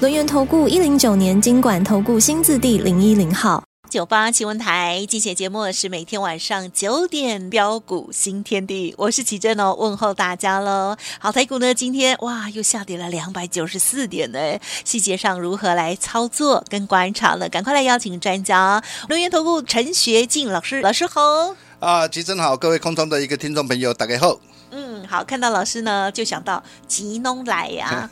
轮源投顾一零九年经管投顾新字第零一零号九八新闻台，今天节目是每天晚上九点标股新天地，我是奇珍哦，问候大家喽。好，台股呢今天哇又下跌了两百九十四点呢，细节上如何来操作跟观察呢？赶快来邀请专家，轮源投顾陈学进老师，老师好。啊，奇珍好，各位空中的一个听众朋友，大家好。嗯，好，看到老师呢，就想到吉农来呀，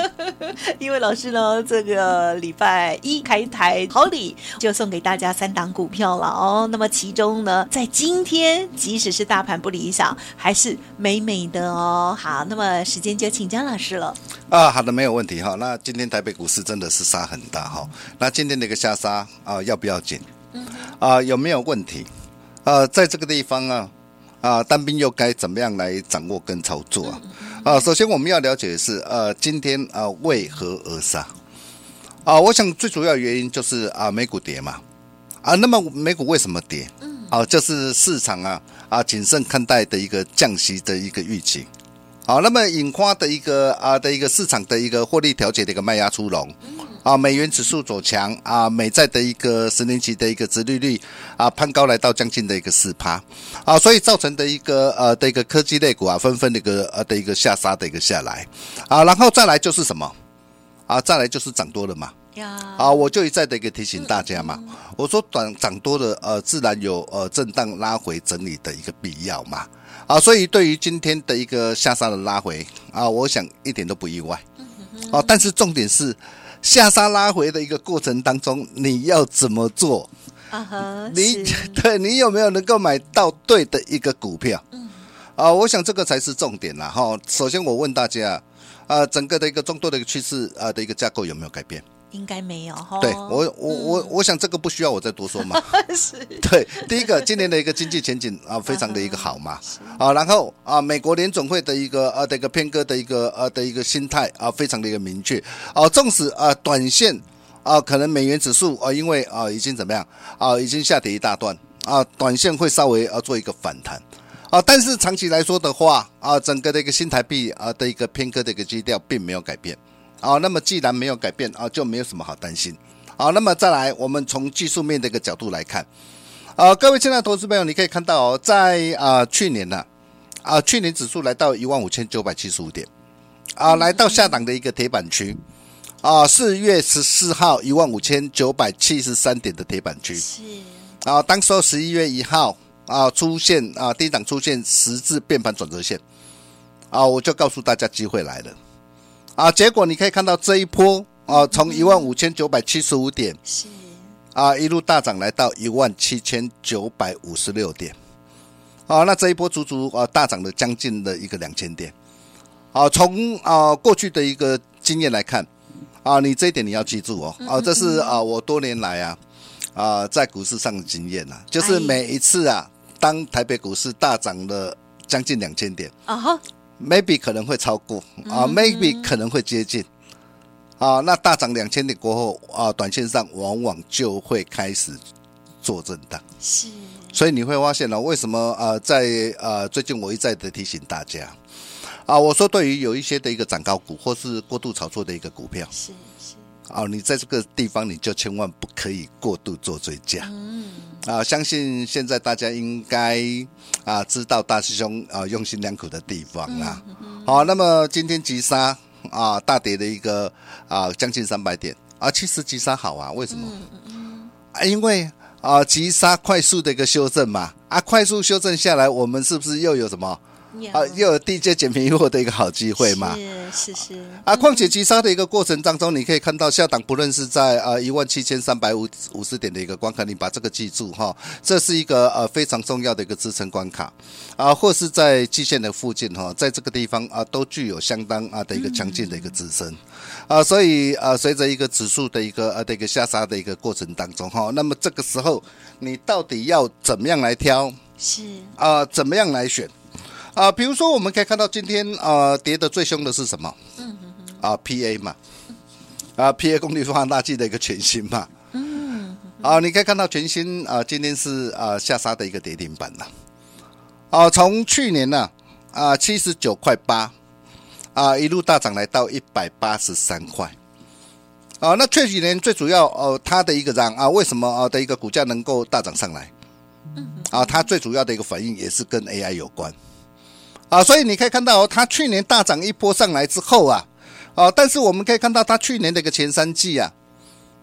因为老师呢，这个礼拜一开台好礼就送给大家三档股票了哦。那么其中呢，在今天，即使是大盘不理想，还是美美的哦。好，那么时间就请江老师了。啊，好的，没有问题哈。那今天台北股市真的是杀很大哈。那今天的一个下杀啊，要不要紧？嗯，啊，有没有问题？啊，在这个地方啊。啊，单兵又该怎么样来掌握跟操作啊？啊，首先我们要了解的是，呃，今天啊为何而杀？啊，我想最主要原因就是啊美股跌嘛。啊，那么美股为什么跌？啊，就是市场啊啊谨慎看待的一个降息的一个预期。好，那么引发的一个啊的一个市场的一个获利调节的一个卖压出笼。啊，美元指数走强啊，美债的一个十年期的一个殖利率啊攀高来到将近的一个四趴。啊，所以造成的一个呃的一个科技类股啊纷纷的一个呃的一个下杀的一个下来。啊，然后再来就是什么？啊，再来就是涨多了嘛。啊，我就一再的一个提醒大家嘛，我说涨涨多了呃自然有呃震荡拉回整理的一个必要嘛。啊，所以对于今天的一个下杀的拉回啊，我想一点都不意外。啊，但是重点是。下杀拉回的一个过程当中，你要怎么做？啊哈，你 对你有没有能够买到对的一个股票？嗯，啊，我想这个才是重点啦。哈，首先我问大家，啊，整个的一个众多的一个趋势啊的一个架构有没有改变？应该没有哈。对我，我我我想这个不需要我再多说嘛。是。对，第一个，今年的一个经济前景啊，非常的一个好嘛。啊，然后啊，美国联总会的一个呃的一个偏鸽的一个呃的一个心态啊，非常的一个明确。啊，纵使啊短线啊可能美元指数啊因为啊已经怎么样啊已经下跌一大段啊，短线会稍微啊做一个反弹啊，但是长期来说的话啊，整个的一个新台币啊的一个偏鸽的一个基调并没有改变。好，那么既然没有改变啊，就没有什么好担心。好，那么再来，我们从技术面的一个角度来看，啊，各位亲爱的投资朋友，你可以看到哦，在啊去年呢，啊去年指数来到一万五千九百七十五点，啊来到下档的一个铁板区，啊四月十四号一万五千九百七十三点的铁板区，是。啊，当时候十一月一号啊出现啊低档出现十字变盘转折线，啊我就告诉大家机会来了。啊，结果你可以看到这一波啊，从一万五千九百七十五点是。啊，一路大涨来到一万七千九百五十六点，啊，那这一波足足啊大涨了将近的一个两千点，啊，从啊过去的一个经验来看，啊，你这一点你要记住哦，啊，这是啊我多年来啊啊在股市上的经验呐，就是每一次啊，当台北股市大涨了将近两千点啊哈。Maybe 可能会超过啊，maybe 可能会接近。啊，那大涨两千点过后啊，短线上往往就会开始做震荡。是，所以你会发现呢，为什么呃，在呃最近我一再的提醒大家。啊，我说对于有一些的一个涨高股或是过度炒作的一个股票，是是啊，你在这个地方你就千万不可以过度做追加。嗯。啊，相信现在大家应该啊知道大师兄啊用心良苦的地方啦。好，那么今天急杀啊大跌的一个啊将近三百点啊，其实急杀好啊，为什么？啊，因为啊急杀快速的一个修正嘛啊，快速修正下来，我们是不是又有什么啊，又有低阶捡便宜货的一个好机会嘛。是是是。啊，况且急杀的一个过程当中，你可以看到下档不论是在啊一万七千三百五五十点的一个关卡，你把这个记住哈，这是一个呃非常重要的一个支撑关卡啊，或是在季线的附近哈，在这个地方啊都具有相当啊的一个强劲的一个支撑啊，所以啊随着一个指数的一个呃的一个下杀的一个过程当中哈，那么这个时候你到底要怎么样来挑？是啊，怎么样来选？啊，比如说我们可以看到今天啊跌的最凶的是什么？嗯。啊，PA 嘛，啊，PA 功率放大器的一个全新嘛。嗯。啊，你可以看到全新啊，今天是啊下杀的一个跌停板了。啊，从去年呢啊七十九块八啊一路大涨来到一百八十三块。啊，那这几年最主要哦，它的一个涨啊，为什么啊的一个股价能够大涨上来？嗯。啊，它最主要的一个反应也是跟 AI 有关。啊，所以你可以看到，它去年大涨一波上来之后啊，啊，但是我们可以看到，它去年的一个前三季啊，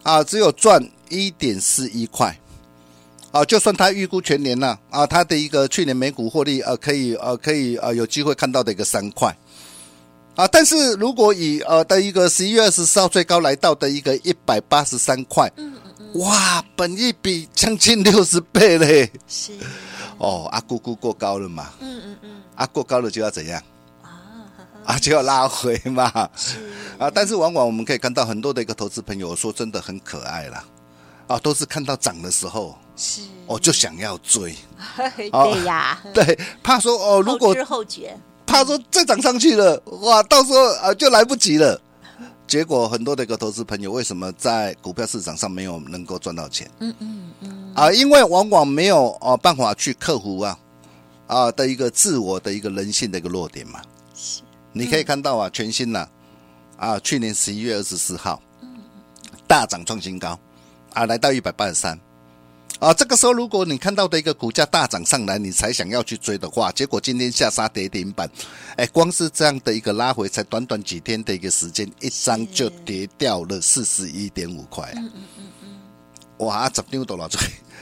啊，只有赚一点四一块，啊，就算它预估全年呢，啊，它的一个去年每股获利，呃，可以，呃，可以，呃，有机会看到的一个三块，啊，但是如果以呃的一个十一月二十四号最高来到的一个一百八十三块，哇，本一比将近六十倍嘞，是，哦，啊，估估过高了嘛，嗯嗯嗯。啊，过高了就要怎样？啊，就要拉回嘛。啊，但是往往我们可以看到很多的一个投资朋友说真的很可爱啦。啊，都是看到涨的时候，是哦就想要追。对呀，对，怕说哦，如果后觉，怕说再涨上去了，哇，到时候啊就来不及了。结果很多的一个投资朋友为什么在股票市场上没有能够赚到钱？嗯嗯嗯。啊，因为往往没有哦办法去克服啊。啊的一个自我的一个人性的一个弱点嘛，是，你可以看到啊，全新呐，啊，去年十一月二十四号，大涨创新高，啊，来到一百八十三，啊，这个时候如果你看到的一个股价大涨上来，你才想要去追的话，结果今天下杀跌停板，哎，光是这样的一个拉回，才短短几天的一个时间，一张就跌掉了四十一点五块，嗯嗯嗯嗯，哇，十张都了追。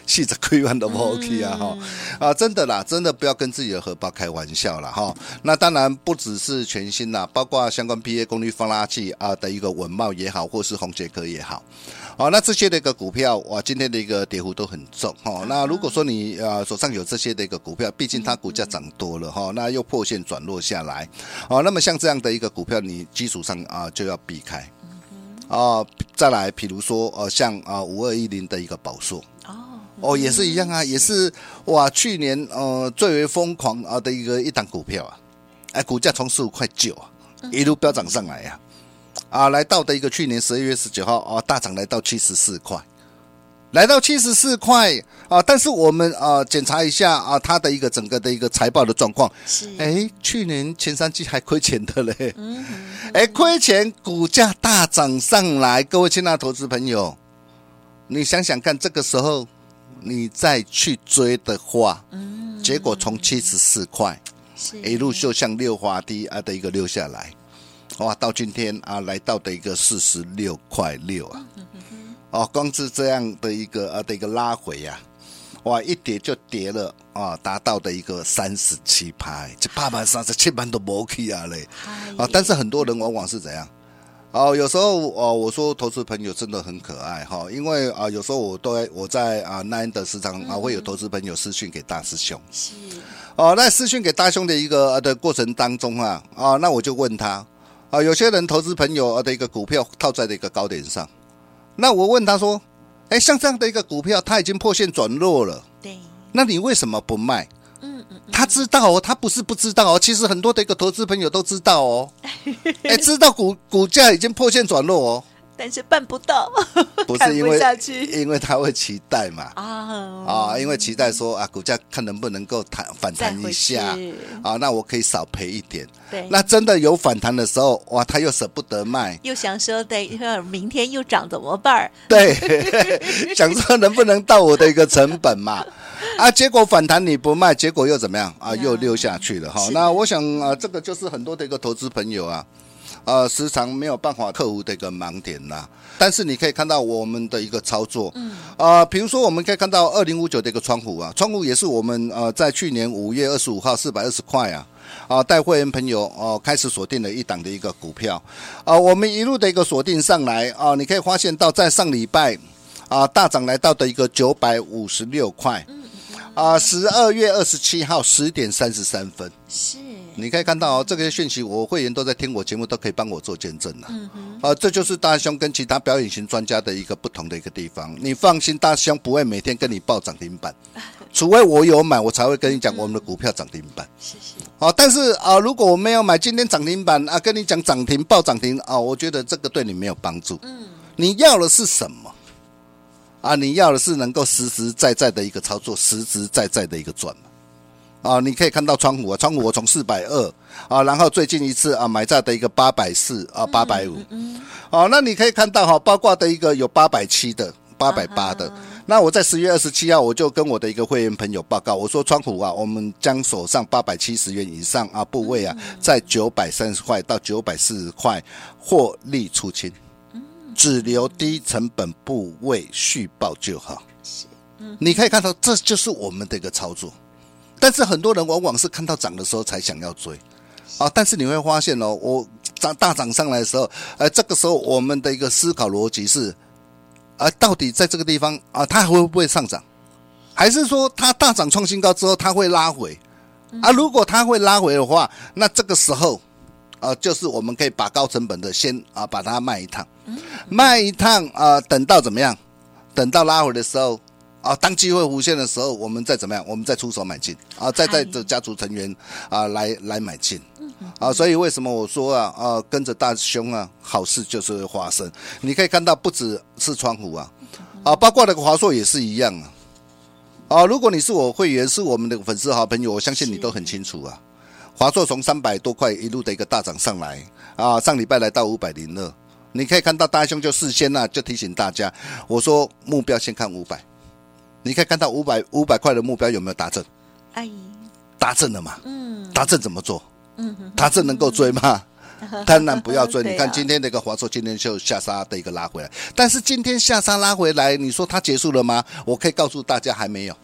细着亏完都不 OK 啊哈。啊，真的啦，真的不要跟自己的荷包开玩笑了哈。那当然不只是全新啦，包括相关 PA 功率放大器啊的一个稳茂也好，或是红杰科也好，啊，那这些的一个股票哇，今天的一个跌幅都很重哈。那如果说你啊手上有这些的一个股票，毕竟它股价涨多了哈，那又破线转落下来，啊，那么像这样的一个股票，你基础上啊就要避开啊。再来，比如说呃像啊五二一零的一个宝硕。哦，也是一样啊，也是哇，去年呃最为疯狂啊的一个一档股票啊，哎，股价从十五块九啊一路飙涨上来呀，啊，啊，来到的一个去年十二月十九号啊大涨来到七十四块，来到七十四块啊，但是我们啊检查一下啊它的一个整个的一个财报的状况，是。哎去年前三季还亏钱的嘞，嗯，哎亏钱股价大涨上来，各位亲爱的投资朋友，你想想看这个时候。你再去追的话，嗯，结果从七十四块，一路就像溜滑梯啊的一个溜下来，哇，到今天啊来到的一个四十六块六啊，哦，光是这样的一个啊的一个拉回呀，哇，一跌就跌了啊，达到的一个三十七拍，这八百三十七盘都没去啊嘞，啊，但是很多人往往是怎样？哦，有时候哦，我说投资朋友真的很可爱哈，因为啊，有时候我都我在啊，Nine 的时常啊，会有投资朋友私讯给大师兄，是。哦，那私讯给大兄的一个的过程当中啊，啊，那我就问他啊，有些人投资朋友的一个股票套在了一个高点上，那我问他说，哎，像这样的一个股票，它已经破线转弱了，对，那你为什么不卖？嗯嗯他知道哦，他不是不知道哦，其实很多的一个投资朋友都知道哦，哎，知道股股价已经破线转弱哦，但是办不到，不是 因为因为他会期待嘛啊啊，因为期待说啊，股价看能不能够弹反弹一下啊，那我可以少赔一点。对，那真的有反弹的时候，哇，他又舍不得卖，又想说等一会儿明天又涨怎么办？对，想说能不能到我的一个成本嘛？啊，结果反弹你不卖，结果又怎么样啊？又溜下去了哈。那我想啊，这个就是很多的一个投资朋友啊，呃，时常没有办法克服的一个盲点呐。但是你可以看到我们的一个操作，嗯，啊，比如说我们可以看到二零五九的一个窗户啊，窗户也是我们呃在去年五月二十五号四百二十块啊，啊带会员朋友哦开始锁定了一档的一个股票，啊，我们一路的一个锁定上来啊，你可以发现到在上礼拜啊大涨来到的一个九百五十六块，啊，十二月二十七号十点三十三分是。你可以看到哦，这些讯息我会员都在听我节目，都可以帮我做见证了。嗯哼，啊，这就是大兄跟其他表演型专家的一个不同的一个地方。你放心，大兄不会每天跟你报涨停板，除非我有买，我才会跟你讲我们的股票涨停板。谢谢。好，但是啊，如果我没有买，今天涨停板啊，跟你讲涨停报涨停啊，我觉得这个对你没有帮助。嗯，你要的是什么？啊，你要的是能够实实在在的一个操作，实实在在的一个赚。啊，你可以看到窗户啊，窗户我从四百二啊，然后最近一次啊买在的一个八百四啊，八百五，哦，那你可以看到哈，包括的一个有八百七的，八百八的。那我在十月二十七号，我就跟我的一个会员朋友报告，我说窗户啊，我们将手上八百七十元以上啊部位啊，在九百三十块到九百四十块获利出清，只留低成本部位续报就好。你可以看到，这就是我们的一个操作。但是很多人往往是看到涨的时候才想要追，啊！但是你会发现哦，我涨大涨上来的时候，呃，这个时候我们的一个思考逻辑是，啊，到底在这个地方啊，它还会不会上涨？还是说它大涨创新高之后它会拉回？啊，如果它会拉回的话，那这个时候啊，就是我们可以把高成本的先啊把它卖一趟，卖一趟啊，等到怎么样？等到拉回的时候。啊，当机会浮现的时候，我们再怎么样，我们再出手买进啊，再带着家族成员啊来来买进啊，所以为什么我说啊啊，跟着大兄啊，好事就是会发生。你可以看到，不只是窗户啊，啊，包括那个华硕也是一样啊。啊，如果你是我会员，是我们的粉丝好朋友，我相信你都很清楚啊。华硕从三百多块一路的一个大涨上来啊，上礼拜来到五百零二，你可以看到大兄就事先啊就提醒大家，我说目标先看五百。你可以看到五百五百块的目标有没有达成？阿姨，达成了嘛？嗯，达成怎么做？嗯，达成能够追吗？当然不要追。你看今天那个华硕，今天就下杀的一个拉回来，但是今天下杀拉回来，你说它结束了吗？我可以告诉大家还没有。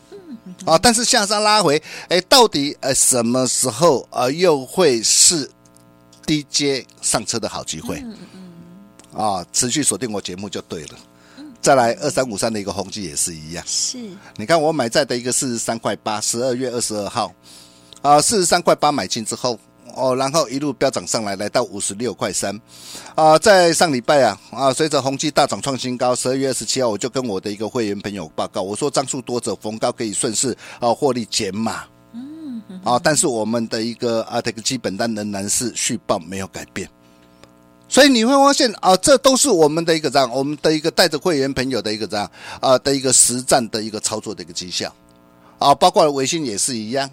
啊，但是下杀拉回，哎，到底呃什么时候呃又会是低阶上车的好机会？嗯嗯，啊，持续锁定我节目就对了。再来二三五三的一个宏基也是一样，是，你看我买在的一个四十三块八，十二月二十二号，啊，四十三块八买进之后，哦，然后一路飙涨上来，来到五十六块三，啊，在上礼拜啊，啊，随着宏基大涨创新高，十二月二十七号我就跟我的一个会员朋友报告，我说张数多者逢高可以顺势啊获利减码，嗯，啊，但是我们的一个啊这个基本单仍然是续报没有改变。所以你会发现啊，这都是我们的一个这样，我们的一个带着会员朋友的一个这样啊的一个实战的一个操作的一个绩效。啊，包括微信也是一样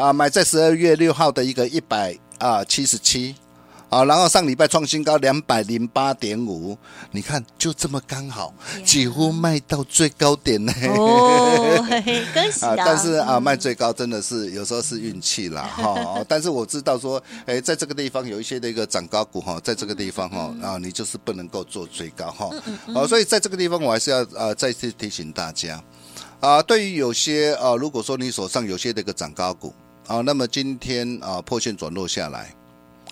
啊，买在十二月六号的一个一百啊七十七。啊，然后上礼拜创新高两百零八点五，你看就这么刚好，几乎卖到最高点呢。哦，恭喜啊！但是啊，卖最高真的是有时候是运气啦哈。但是我知道说，哎，在这个地方有一些的一个涨高股哈，在这个地方哈啊，你就是不能够做最高哈。哦，所以在这个地方我还是要啊再次提醒大家啊，对于有些啊，如果说你手上有些的一个涨高股啊，那么今天啊破线转弱下来。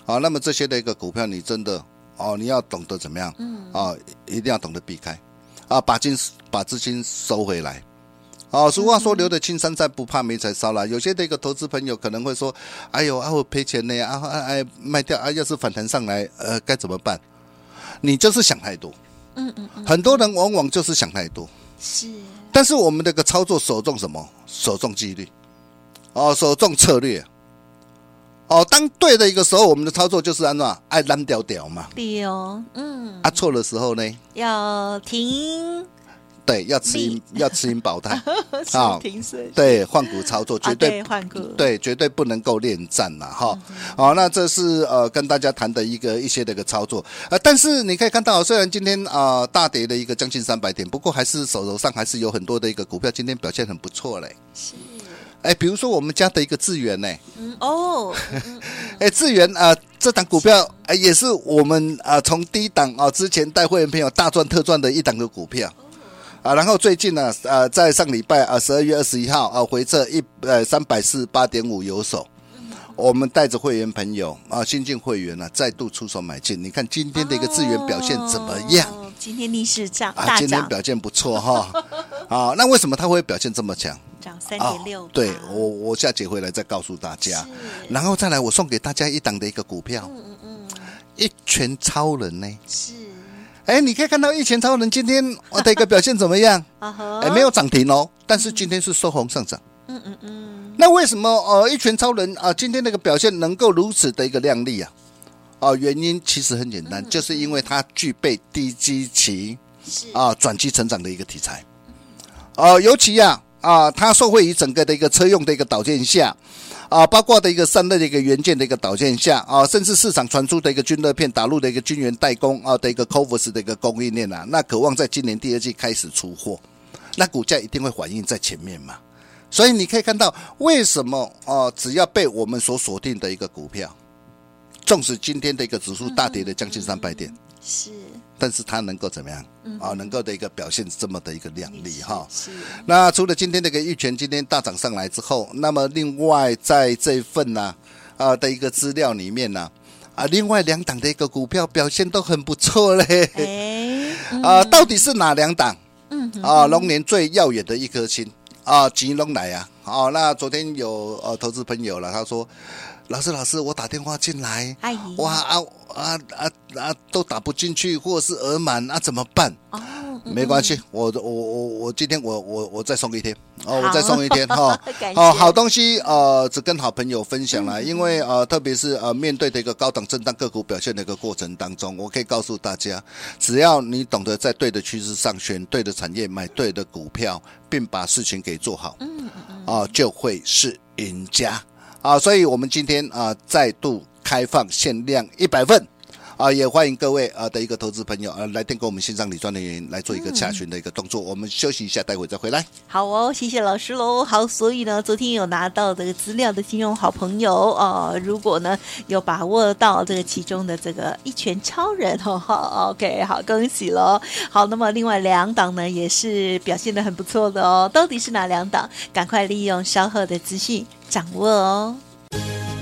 啊，那么这些的一个股票，你真的哦，你要懂得怎么样？嗯，啊，一定要懂得避开，啊，把金把资金收回来。啊，俗话说，留得青山在，不怕没柴烧了。有些的一个投资朋友可能会说，哎呦，啊，我赔钱呢，啊，哎，卖掉啊，要是反弹上来，呃，该怎么办？你就是想太多。嗯嗯嗯。很多人往往就是想太多。是。但是我们这个操作，首重什么？首重纪律。哦，首重策略。哦，当对的一个时候，我们的操作就是按照爱蓝屌屌嘛。对哦，嗯。啊，错的时候呢？要停。对，要持盈，要持盈保泰。啊，停损。对，换股操作绝对换股。对，绝对不能够恋战呐，哈。好，那这是呃跟大家谈的一个一些的一个操作。呃，但是你可以看到，虽然今天啊大跌的一个将近三百点，不过还是手头上还是有很多的一个股票今天表现很不错嘞。是。哎，比如说我们家的一个智源呢，嗯哦，哎，智源啊，这档股票哎也是我们啊从低档啊之前带会员朋友大赚特赚的一档的股票。啊，然后最近呢，呃，在上礼拜啊，十二月二十一号啊，回撤一呃三百四十八点五有手，我们带着会员朋友啊，新进会员呢、啊，再度出手买进。你看今天的一个资源表现怎么样？哦、今天逆势涨，啊，今天表现不错哈。啊，那为什么它会表现这么强？涨三点六。对我，我下节回来再告诉大家。然后再来，我送给大家一档的一个股票，嗯嗯嗯，一拳超人呢？是。哎，你可以看到一拳超人今天我的一个表现怎么样？哎，没有涨停哦，但是今天是收红上涨。嗯嗯嗯。那为什么呃一拳超人啊今天那个表现能够如此的一个亮丽啊？啊，原因其实很简单，就是因为它具备低基期啊转机成长的一个题材。啊，尤其呀啊，它受惠于整个的一个车用的一个导线下。啊，包括的一个散热的一个元件的一个导线下啊，甚至市场传出的一个均热片打入的一个晶圆代工啊的一个 CoWoS 的一个供应链啊，那渴望在今年第二季开始出货，那股价一定会反映在前面嘛。所以你可以看到，为什么啊，只要被我们所锁定的一个股票，纵使今天的一个指数大跌了将近三百点，是。但是它能够怎么样啊？能够的一个表现这么的一个亮丽哈。是。那除了今天这个玉泉今天大涨上来之后，那么另外在这一份呢啊的一个资料里面呢啊，另外两档的一个股票表现都很不错嘞。哎。啊，到底是哪两档？嗯。啊，龙年最耀眼的一颗星啊，吉隆来啊。好，那昨天有呃投资朋友了，他说。老师，老师，我打电话进来，哇啊啊啊啊，都打不进去，或者是额满，啊，怎么办？哦，没关系，我我我我今天我我我再送一天，哦，我再送一天哈，哦，好东西，呃，只跟好朋友分享了，因为呃，特别是呃，面对的一个高档震荡个股表现的一个过程当中，我可以告诉大家，只要你懂得在对的趋势上选对的产业，买对的股票，并把事情给做好，嗯嗯，啊，就会是赢家。啊，所以我们今天啊再度开放限量一百份，啊，也欢迎各位啊的一个投资朋友啊来电跟我们线上理专人员来做一个查询的一个动作。我们休息一下，待会再回来。好哦，谢谢老师喽。好，所以呢，昨天有拿到这个资料的金融好朋友哦、如果呢有把握到这个其中的这个一拳超人哦，好，OK，好，恭喜喽。好，那么另外两档呢也是表现得很不错的哦，到底是哪两档？赶快利用稍后的资讯。掌握哦！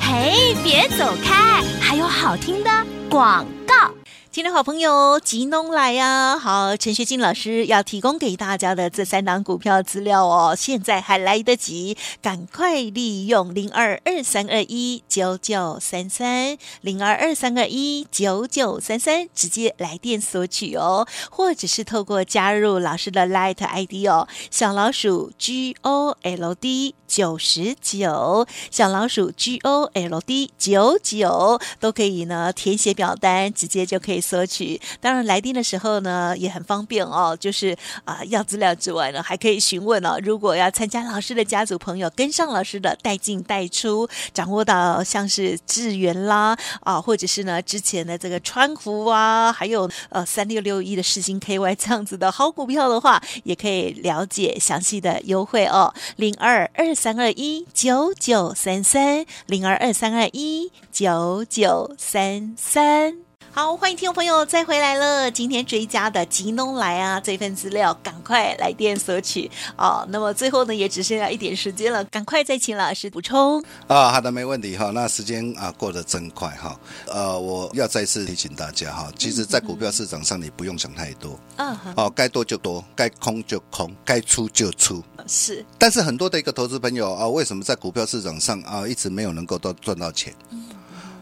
嘿，别走开，还有好听的广告。今天好朋友吉农来呀！好，陈学金老师要提供给大家的这三档股票资料哦，现在还来得及，赶快利用零二二三二一九九三三零二二三二一九九三三直接来电索取哦，或者是透过加入老师的 Light ID 哦，小老鼠 G O L D 九十九，小老鼠 G O L D 九九都可以呢，填写表单，直接就可以。索取，当然来电的时候呢也很方便哦，就是啊、要资料之外呢还可以询问哦。如果要参加老师的家族朋友，跟上老师的带进带出，掌握到像是智源啦啊，或者是呢之前的这个川湖啊，还有呃三六六一的世芯 KY 这样子的好股票的话，也可以了解详细的优惠哦。零二二三二一九九三三零二二三二一九九三三。好，欢迎听众朋友再回来了。今天追加的吉农来啊，这份资料赶快来电索取哦。那么最后呢，也只剩下一点时间了，赶快再请老师补充啊。好的，没问题哈。那时间啊过得真快哈。呃，我要再次提醒大家哈，其实，在股票市场上，你不用想太多。嗯。哦，该多就多，该空就空，该出就出。是。但是很多的一个投资朋友啊，为什么在股票市场上啊一直没有能够都赚到钱？嗯。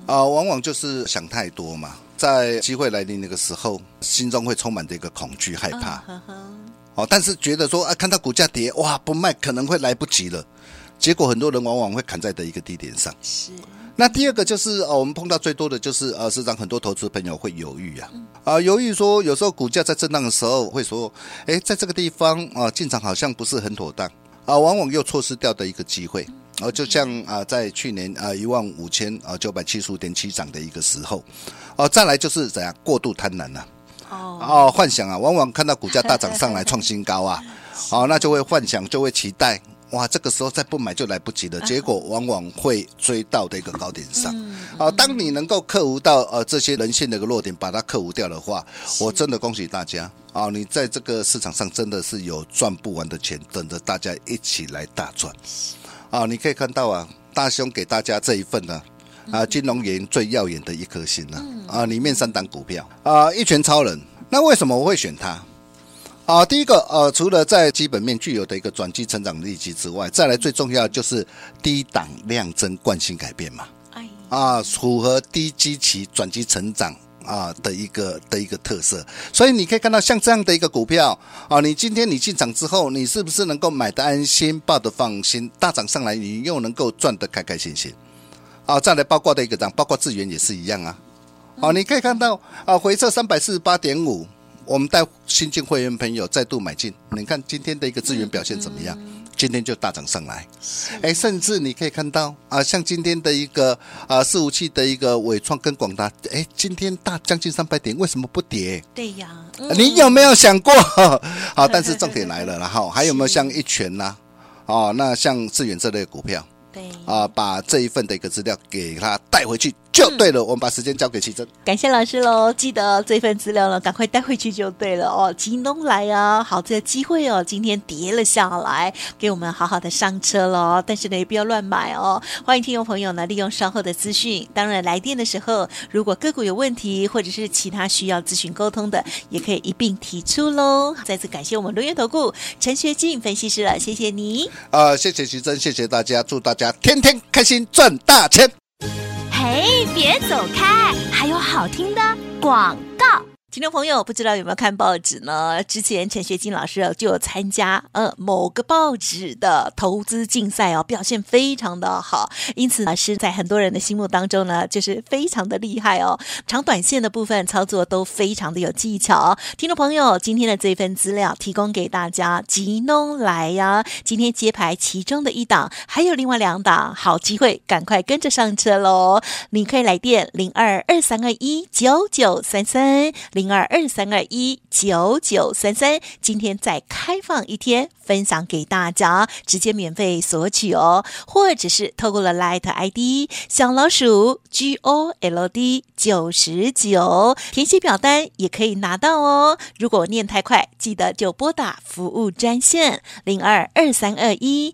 啊，往往就是想太多嘛。在机会来临那个时候，心中会充满着一个恐惧、害怕。哦，但是觉得说啊，看到股价跌，哇，不卖可能会来不及了。结果很多人往往会砍在的一个低点上。是。那第二个就是哦，我们碰到最多的就是呃，市场很多投资朋友会犹豫啊，啊，犹豫说有时候股价在震荡的时候会说，哎，在这个地方啊进场好像不是很妥当啊，往往又错失掉的一个机会。哦，就像啊，在去年啊一万五千啊九百七十五点七涨的一个时候，哦，再来就是怎样过度贪婪了，哦，哦，幻想啊，往往看到股价大涨上来创新高啊，哦，那就会幻想，就会期待哇，这个时候再不买就来不及了，结果往往会追到的一个高点上。啊，当你能够克服到呃这些人性的一个弱点，把它克服掉的话，我真的恭喜大家啊！你在这个市场上真的是有赚不完的钱，等着大家一起来大赚。啊，你可以看到啊，大兄给大家这一份呢，啊，金龙银最耀眼的一颗星呢，啊，里面三档股票啊，一拳超人。那为什么我会选它？啊，第一个呃，除了在基本面具有的一个转机成长力之外，再来最重要就是低档量增惯性改变嘛。啊，符合低基期转机成长啊的一个的一个特色。所以你可以看到像这样的一个股票啊，你今天你进场之后，你是不是能够买的安心，抱的放心，大涨上来你又能够赚得开开心心？啊，再来包括的一个涨，包括智源也是一样啊。啊，你可以看到啊，回撤三百四十八点五。我们带新进会员朋友再度买进，你看今天的一个资源表现怎么样？今天就大涨上来，哎，甚至你可以看到啊，像今天的一个啊，四五七的一个伟创跟广达，哎，今天大将近三百点，为什么不跌？对呀，你有没有想过？好，但是重点来了，然后还有没有像一拳呐？哦，那像智远这类股票，对啊，把这一份的一个资料给他带回去。就对了，我们把时间交给奇珍。感谢老师喽，记得这份资料呢，赶快带回去就对了哦。金龙来啊，好这个机会哦，今天跌了下来，给我们好好的上车喽。但是呢，也不要乱买哦。欢迎听众朋友呢，利用稍后的资讯，当然来电的时候，如果个股有问题或者是其他需要咨询沟通的，也可以一并提出喽。再次感谢我们轮元投顾陈学进分析师了，谢谢你。啊、呃，谢谢奇珍，谢谢大家，祝大家天天开心赚大钱。哎，别走开，还有好听的广告。听众朋友，不知道有没有看报纸呢？之前陈学进老师就有参加呃某个报纸的投资竞赛哦，表现非常的好，因此老师在很多人的心目当中呢，就是非常的厉害哦。长短线的部分操作都非常的有技巧。听众朋友，今天的这份资料提供给大家，吉农来呀！今天揭牌其中的一档，还有另外两档，好机会，赶快跟着上车喽！你可以来电零二二三二一九九三三零。零二二三二一九九三三，今天再开放一天，分享给大家，直接免费索取哦，或者是透过了 Light ID 小老鼠 G O L D 九十九填写表单也可以拿到哦。如果念太快，记得就拨打服务专线零二二三二一